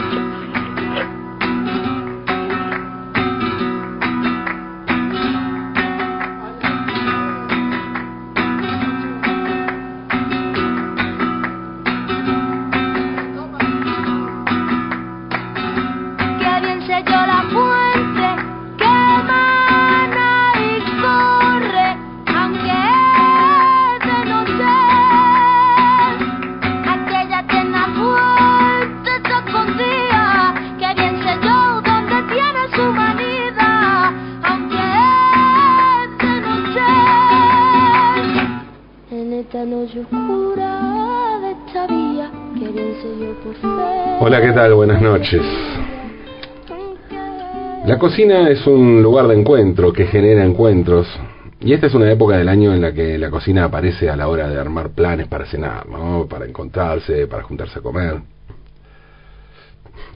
Thank you. Hola, ¿qué tal? Buenas noches. La cocina es un lugar de encuentro que genera encuentros. Y esta es una época del año en la que la cocina aparece a la hora de armar planes para cenar, ¿no? Para encontrarse, para juntarse a comer.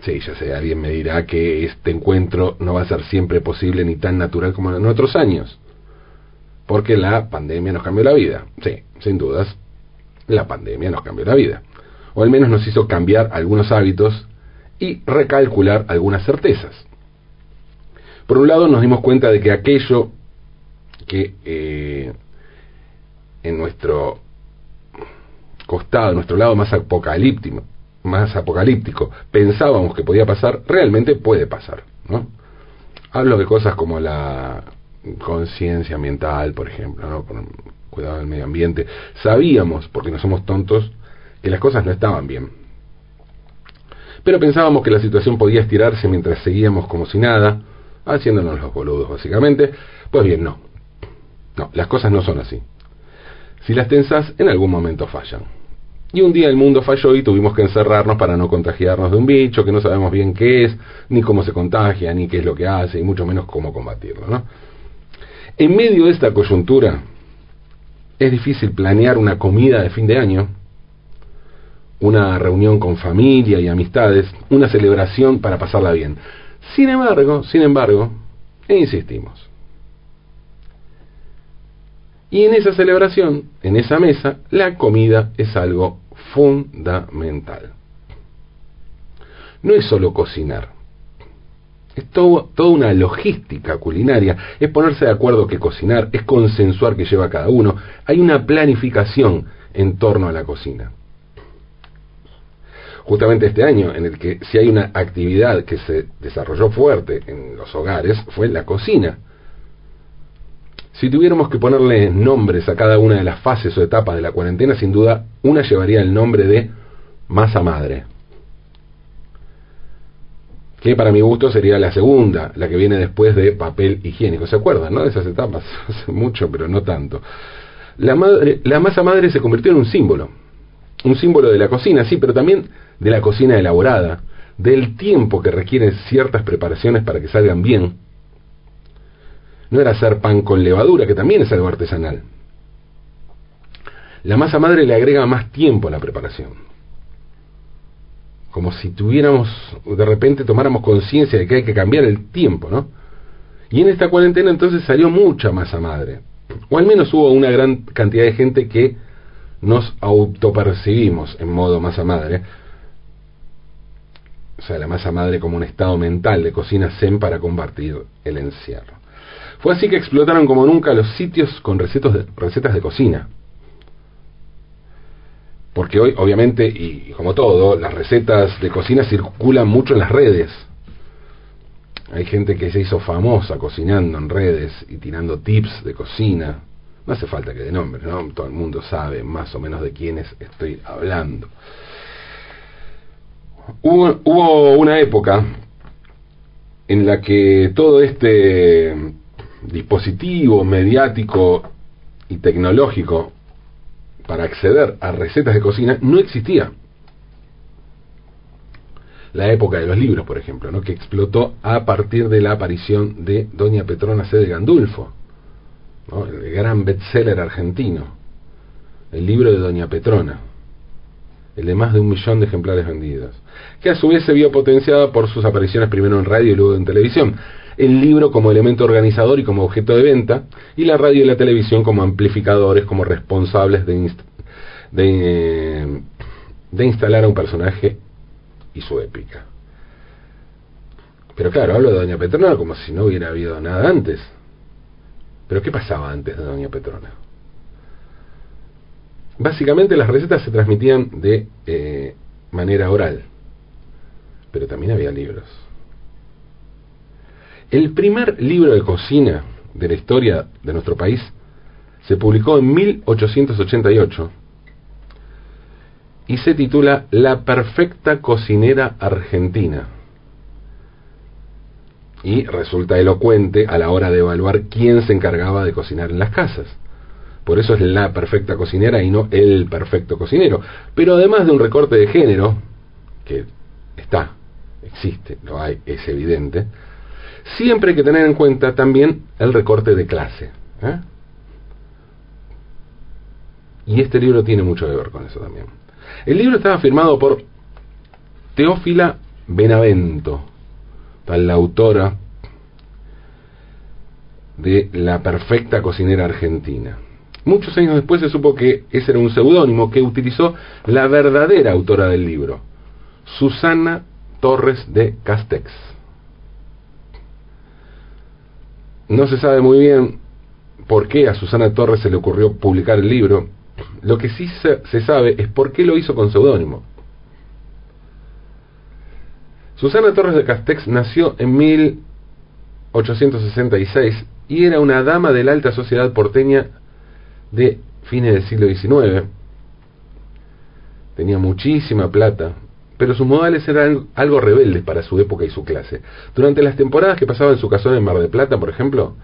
Sí, ya sé, alguien me dirá que este encuentro no va a ser siempre posible ni tan natural como en otros años. Porque la pandemia nos cambió la vida. Sí, sin dudas, la pandemia nos cambió la vida o al menos nos hizo cambiar algunos hábitos y recalcular algunas certezas. Por un lado nos dimos cuenta de que aquello que eh, en nuestro costado, nuestro lado más apocalíptico, más apocalíptico, pensábamos que podía pasar, realmente puede pasar. ¿no? Hablo de cosas como la conciencia ambiental, por ejemplo, ¿no? cuidado del medio ambiente. Sabíamos, porque no somos tontos, que las cosas no estaban bien. Pero pensábamos que la situación podía estirarse mientras seguíamos como si nada, haciéndonos los boludos básicamente. Pues bien, no. No, las cosas no son así. Si las tensas, en algún momento fallan. Y un día el mundo falló y tuvimos que encerrarnos para no contagiarnos de un bicho que no sabemos bien qué es, ni cómo se contagia, ni qué es lo que hace, y mucho menos cómo combatirlo. ¿no? En medio de esta coyuntura, es difícil planear una comida de fin de año una reunión con familia y amistades, una celebración para pasarla bien. Sin embargo, sin embargo, e insistimos. Y en esa celebración, en esa mesa, la comida es algo fundamental. No es solo cocinar. Es todo, toda una logística culinaria. Es ponerse de acuerdo que cocinar, es consensuar que lleva cada uno. Hay una planificación en torno a la cocina justamente este año, en el que si hay una actividad que se desarrolló fuerte en los hogares, fue la cocina. Si tuviéramos que ponerle nombres a cada una de las fases o etapas de la cuarentena, sin duda una llevaría el nombre de masa madre. Que para mi gusto sería la segunda, la que viene después de papel higiénico. ¿Se acuerdan, no? De esas etapas, hace mucho, pero no tanto. La, madre, la masa madre se convirtió en un símbolo. Un símbolo de la cocina, sí, pero también de la cocina elaborada, del tiempo que requieren ciertas preparaciones para que salgan bien. No era hacer pan con levadura, que también es algo artesanal. La masa madre le agrega más tiempo a la preparación. Como si tuviéramos, de repente tomáramos conciencia de que hay que cambiar el tiempo, ¿no? Y en esta cuarentena entonces salió mucha masa madre. O al menos hubo una gran cantidad de gente que nos autopercibimos en modo masa madre, o sea, la masa madre como un estado mental de cocina zen para combatir el encierro. Fue así que explotaron como nunca los sitios con recetas de, recetas de cocina. Porque hoy, obviamente, y como todo, las recetas de cocina circulan mucho en las redes. Hay gente que se hizo famosa cocinando en redes y tirando tips de cocina. No hace falta que de nombre, ¿no? Todo el mundo sabe más o menos de quiénes estoy hablando. Hubo, una época en la que todo este dispositivo mediático y tecnológico para acceder a recetas de cocina no existía. La época de los libros, por ejemplo, ¿no? que explotó a partir de la aparición de Doña Petrona C. de Gandulfo, el gran bestseller argentino, el libro de Doña Petrona el de más de un millón de ejemplares vendidos, que a su vez se vio potenciada por sus apariciones primero en radio y luego en televisión, el libro como elemento organizador y como objeto de venta, y la radio y la televisión como amplificadores, como responsables de, de instalar a un personaje y su épica. Pero claro, hablo de Doña Petrona como si no hubiera habido nada antes. Pero ¿qué pasaba antes de Doña Petrona? Básicamente las recetas se transmitían de eh, manera oral, pero también había libros. El primer libro de cocina de la historia de nuestro país se publicó en 1888 y se titula La perfecta cocinera argentina. Y resulta elocuente a la hora de evaluar quién se encargaba de cocinar en las casas. Por eso es la perfecta cocinera y no el perfecto cocinero. Pero además de un recorte de género, que está, existe, lo hay, es evidente, siempre hay que tener en cuenta también el recorte de clase. ¿eh? Y este libro tiene mucho que ver con eso también. El libro estaba firmado por Teófila Benavento, tal la autora de La perfecta cocinera argentina. Muchos años después se supo que ese era un seudónimo que utilizó la verdadera autora del libro, Susana Torres de Castex. No se sabe muy bien por qué a Susana Torres se le ocurrió publicar el libro. Lo que sí se, sabe es por qué lo hizo con seudónimo. Susana Torres de Castex nació en 1866 y era una dama de la alta sociedad porteña de fines del siglo XIX. Tenía muchísima plata, pero sus modales eran algo rebeldes para su época y su clase. Durante las temporadas que pasaba en su casón en Mar de Plata, por ejemplo,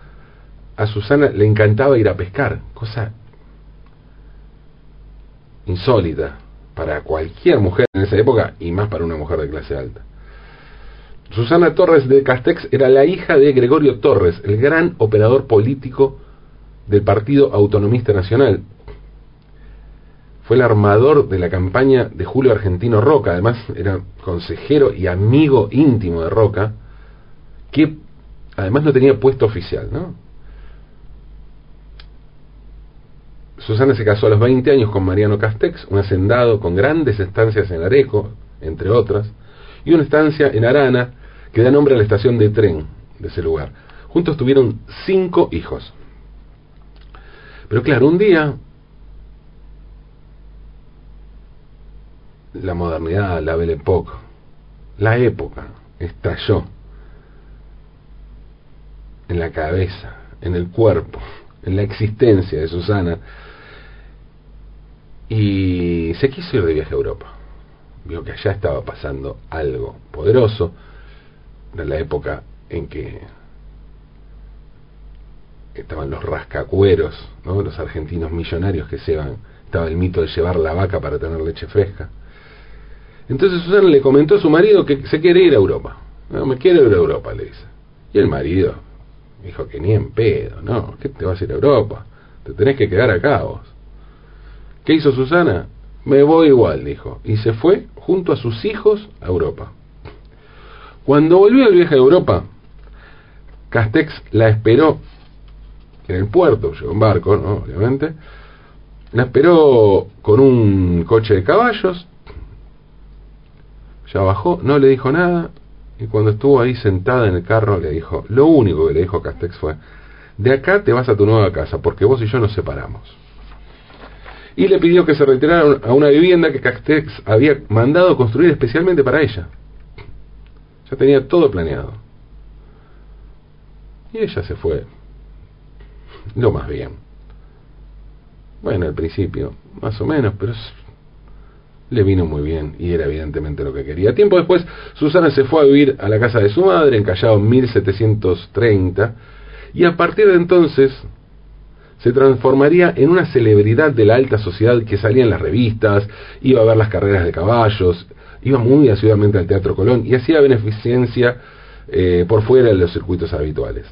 a Susana le encantaba ir a pescar, cosa insólita para cualquier mujer en esa época y más para una mujer de clase alta. Susana Torres de Castex era la hija de Gregorio Torres, el gran operador político del Partido Autonomista Nacional. Fue el armador de la campaña de Julio Argentino Roca, además era consejero y amigo íntimo de Roca, que además no tenía puesto oficial, ¿no? Susana se casó a los 20 años con Mariano Castex, un hacendado con grandes estancias en Areco, entre otras, y una estancia en Arana que da nombre a la estación de tren de ese lugar. Juntos tuvieron cinco hijos. Pero claro, un día la modernidad, la Belle Époque, la época estalló en la cabeza, en el cuerpo, en la existencia de Susana y se quiso ir de viaje a Europa. Vio que allá estaba pasando algo poderoso, de la época en que estaban los rascacueros, ¿no? los argentinos millonarios que se van, estaba el mito de llevar la vaca para tener leche fresca. Entonces Susana le comentó a su marido que se quiere ir a Europa. No, me quiero ir a Europa, le dice. Y el marido dijo que ni en pedo, no, ¿qué te vas a ir a Europa? Te tenés que quedar acá vos. ¿Qué hizo Susana? Me voy igual, dijo, y se fue junto a sus hijos a Europa. Cuando volvió al viaje a Europa, Castex la esperó en el puerto, llegó en barco, ¿no? obviamente, la esperó con un coche de caballos, ya bajó, no le dijo nada, y cuando estuvo ahí sentada en el carro le dijo, lo único que le dijo Castex fue, de acá te vas a tu nueva casa, porque vos y yo nos separamos. Y le pidió que se retirara a una vivienda que Castex había mandado construir especialmente para ella. Ya tenía todo planeado. Y ella se fue lo más bien. Bueno, al principio, más o menos, pero le vino muy bien y era evidentemente lo que quería. Tiempo después, Susana se fue a vivir a la casa de su madre en Callao 1730 y a partir de entonces se transformaría en una celebridad de la alta sociedad que salía en las revistas, iba a ver las carreras de caballos, iba muy asiduamente al Teatro Colón y hacía beneficencia eh, por fuera de los circuitos habituales.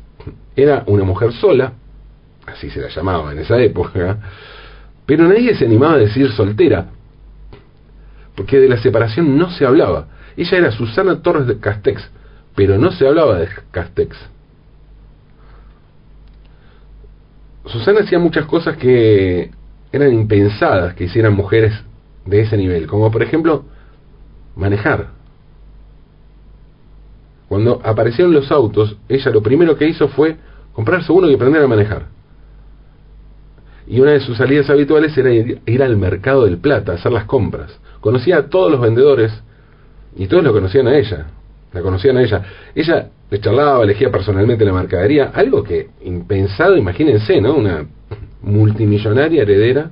Era una mujer sola, así se la llamaba en esa época, pero nadie se animaba a decir soltera, porque de la separación no se hablaba. Ella era Susana Torres de Castex, pero no se hablaba de Castex. Susana hacía muchas cosas que eran impensadas que hicieran mujeres de ese nivel, como por ejemplo manejar. Cuando aparecieron los autos, ella lo primero que hizo fue comprarse uno y aprender a manejar. Y una de sus salidas habituales era ir al mercado del Plata, a hacer las compras. Conocía a todos los vendedores y todos lo conocían a ella. La conocían a ella. Ella le charlaba, elegía personalmente la mercadería, algo que impensado, imagínense, ¿no? Una multimillonaria heredera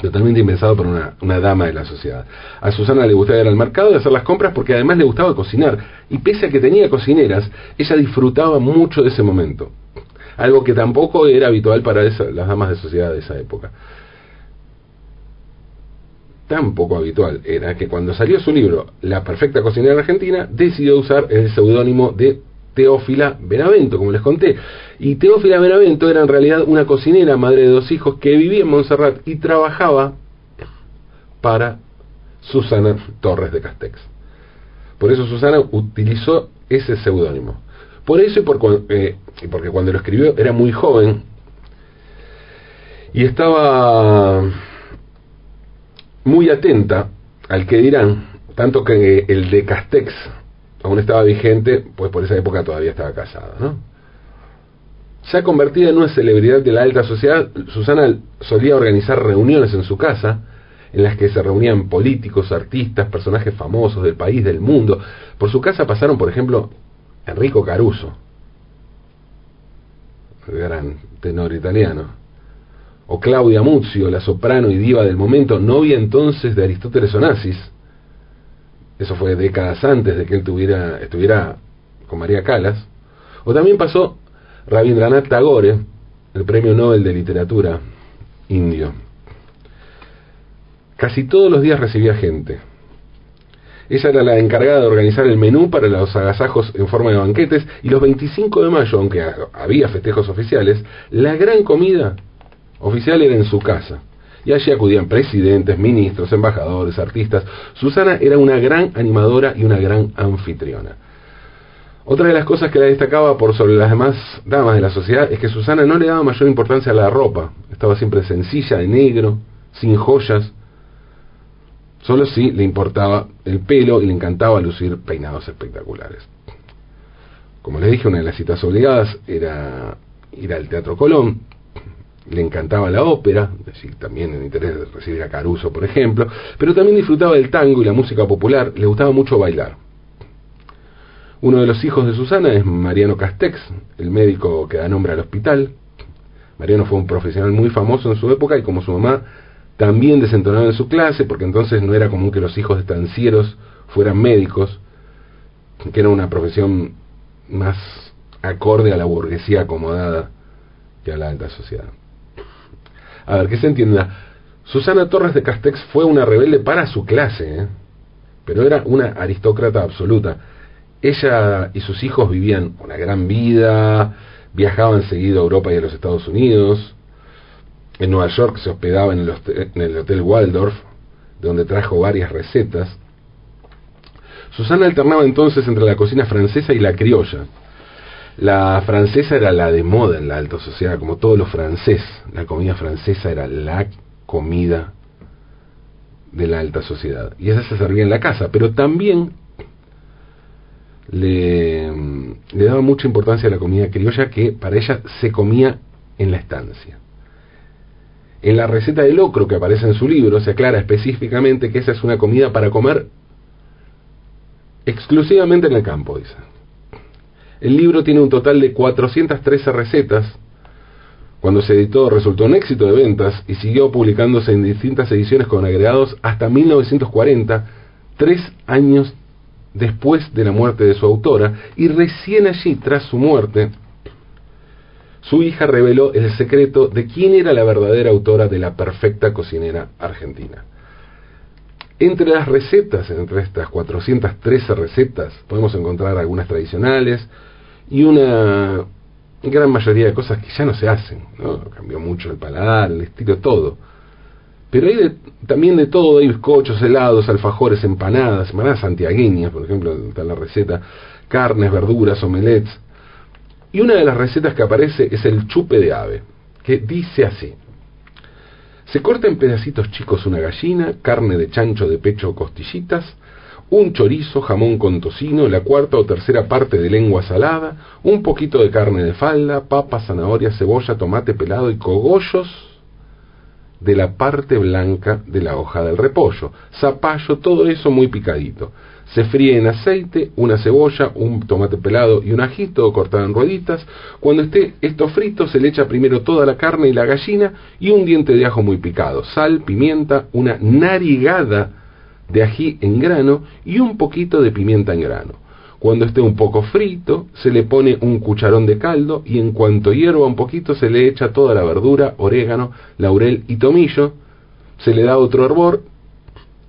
totalmente impensado por una, una, dama de la sociedad. A Susana le gustaba ir al mercado y hacer las compras porque además le gustaba cocinar. Y pese a que tenía cocineras, ella disfrutaba mucho de ese momento. Algo que tampoco era habitual para las damas de sociedad de esa época. Tan poco habitual era que cuando salió su libro La perfecta cocinera argentina, decidió usar el seudónimo de Teófila Benavento, como les conté. Y Teófila Benavento era en realidad una cocinera, madre de dos hijos, que vivía en Montserrat y trabajaba para Susana Torres de Castex. Por eso Susana utilizó ese seudónimo. Por eso y por, eh, porque cuando lo escribió era muy joven y estaba muy atenta al que dirán, tanto que el de Castex aún estaba vigente, pues por esa época todavía estaba casada, ¿no? Se ha convertido en una celebridad de la alta sociedad. Susana solía organizar reuniones en su casa, en las que se reunían políticos, artistas, personajes famosos del país, del mundo. Por su casa pasaron, por ejemplo, Enrico Caruso, gran tenor italiano, o Claudia Muzio, la soprano y diva del momento, novia entonces de Aristóteles Onassis, eso fue décadas antes de que él tuviera, estuviera con María Calas, o también pasó Rabindranath Tagore, el premio Nobel de Literatura indio. Casi todos los días recibía gente. Ella era la encargada de organizar el menú para los agasajos en forma de banquetes y los 25 de mayo, aunque había festejos oficiales, la gran comida oficial era en su casa y allí acudían presidentes, ministros, embajadores, artistas. Susana era una gran animadora y una gran anfitriona. Otra de las cosas que la destacaba por sobre las demás damas de la sociedad es que Susana no le daba mayor importancia a la ropa, estaba siempre sencilla, de negro, sin joyas, solo sí le importaba el pelo y le encantaba lucir peinados espectaculares. Como les dije, una de las citas obligadas era ir al Teatro Colón, le encantaba la ópera, es decir, también el interés de recibir a Caruso, por ejemplo, pero también disfrutaba del tango y la música popular, le gustaba mucho bailar. Uno de los hijos de Susana es Mariano Castex, el médico que da nombre al hospital. Mariano fue un profesional muy famoso en su época y como su mamá también desentonaba en su clase, porque entonces no era común que los hijos de estancieros fueran médicos, que era una profesión más acorde a la burguesía acomodada que a la alta sociedad. A ver, que se entienda. Susana Torres de Castex fue una rebelde para su clase, ¿eh? pero era una aristócrata absoluta. Ella y sus hijos vivían una gran vida, viajaban seguido a Europa y a los Estados Unidos. En Nueva York se hospedaba en el, en el Hotel Waldorf, donde trajo varias recetas. Susana alternaba entonces entre la cocina francesa y la criolla la francesa era la de moda en la alta sociedad, como todo lo francés. La comida francesa era la comida de la alta sociedad. Y esa se servía en la casa, pero también le, daba mucha importancia a la comida criolla que para ella se comía en la estancia. En la receta de locro que aparece en su libro se aclara específicamente que esa es una comida para comer exclusivamente en el campo, dice. El libro tiene un total de 413 recetas. Cuando se editó resultó un éxito de ventas y siguió publicándose en distintas ediciones con agregados hasta 1940, tres años después de la muerte de su autora, y recién allí, tras su muerte, su hija reveló el secreto de quién era la verdadera autora de la perfecta cocinera argentina. Entre las recetas, entre estas 413 recetas, podemos encontrar algunas tradicionales y una gran mayoría de cosas que ya no se hacen. ¿no? Cambió mucho el paladar, el estilo, todo. Pero hay también de todo, hay bizcochos, helados, alfajores, empanadas, empanadas santiagueñas, por ejemplo, está la receta, carnes, verduras, omelets. Y una de las recetas que aparece es el chupe de ave, que dice así. Se corta en pedacitos chicos una gallina, carne de chancho de pecho o costillitas, un chorizo, jamón con tocino, la cuarta o tercera parte de lengua salada, un poquito de carne de falda, papa, zanahoria, cebolla, tomate pelado y cogollos de la parte blanca de la hoja del repollo, zapallo, todo eso muy picadito. Se fríe en aceite, una cebolla, un tomate pelado y un ajito cortado en rueditas. Cuando esté esto frito se le echa primero toda la carne y la gallina y un diente de ajo muy picado, sal, pimienta, una narigada de ají en grano y un poquito de pimienta en grano. Cuando esté un poco frito, se le pone un cucharón de caldo y en cuanto hierva un poquito se le echa toda la verdura, orégano, laurel y tomillo, se le da otro hervor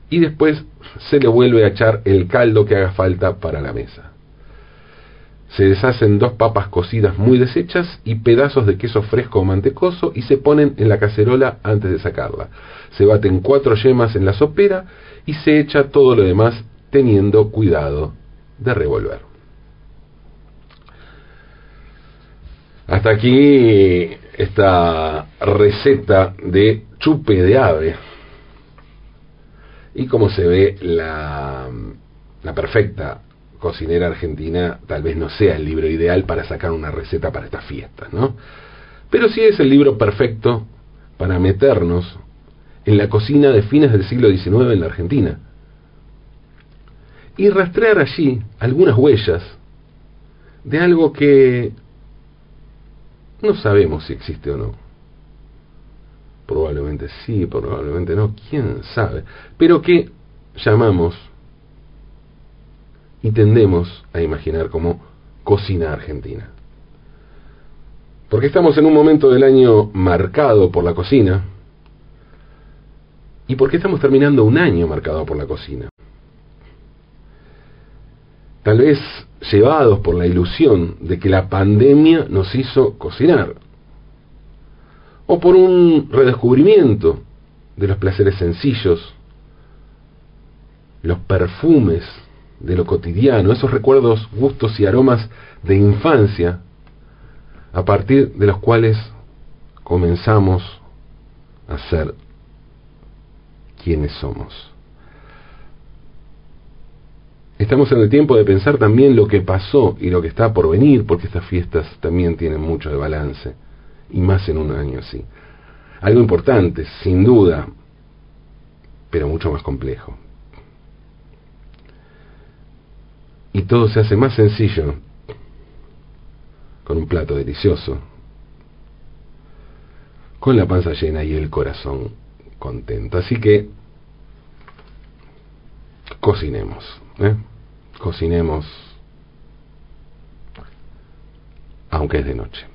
y después se le vuelve a echar el caldo que haga falta para la mesa. Se deshacen dos papas cocidas muy deshechas y pedazos de queso fresco o mantecoso y se ponen en la cacerola antes de sacarla. Se baten cuatro yemas en la sopera y se echa todo lo demás teniendo cuidado de revolver. Hasta aquí esta receta de chupe de ave y como se ve, la, la perfecta cocinera argentina tal vez no sea el libro ideal para sacar una receta para estas fiestas, ¿no? Pero sí es el libro perfecto para meternos en la cocina de fines del siglo XIX en la Argentina y rastrear allí algunas huellas de algo que no sabemos si existe o no probablemente sí, probablemente no, quién sabe, pero que llamamos y tendemos a imaginar como cocina argentina. Porque estamos en un momento del año marcado por la cocina y porque estamos terminando un año marcado por la cocina. Tal vez llevados por la ilusión de que la pandemia nos hizo cocinar, o por un redescubrimiento de los placeres sencillos, los perfumes de lo cotidiano, esos recuerdos, gustos y aromas de infancia, a partir de los cuales comenzamos a ser quienes somos. Estamos en el tiempo de pensar también lo que pasó y lo que está por venir, porque estas fiestas también tienen mucho de balance y más en un año así. Algo importante, sin duda, pero mucho más complejo. Y todo se hace más sencillo con un plato delicioso, con la panza llena y el corazón contento. Así que cocinemos, ¿eh? cocinemos, aunque es de noche.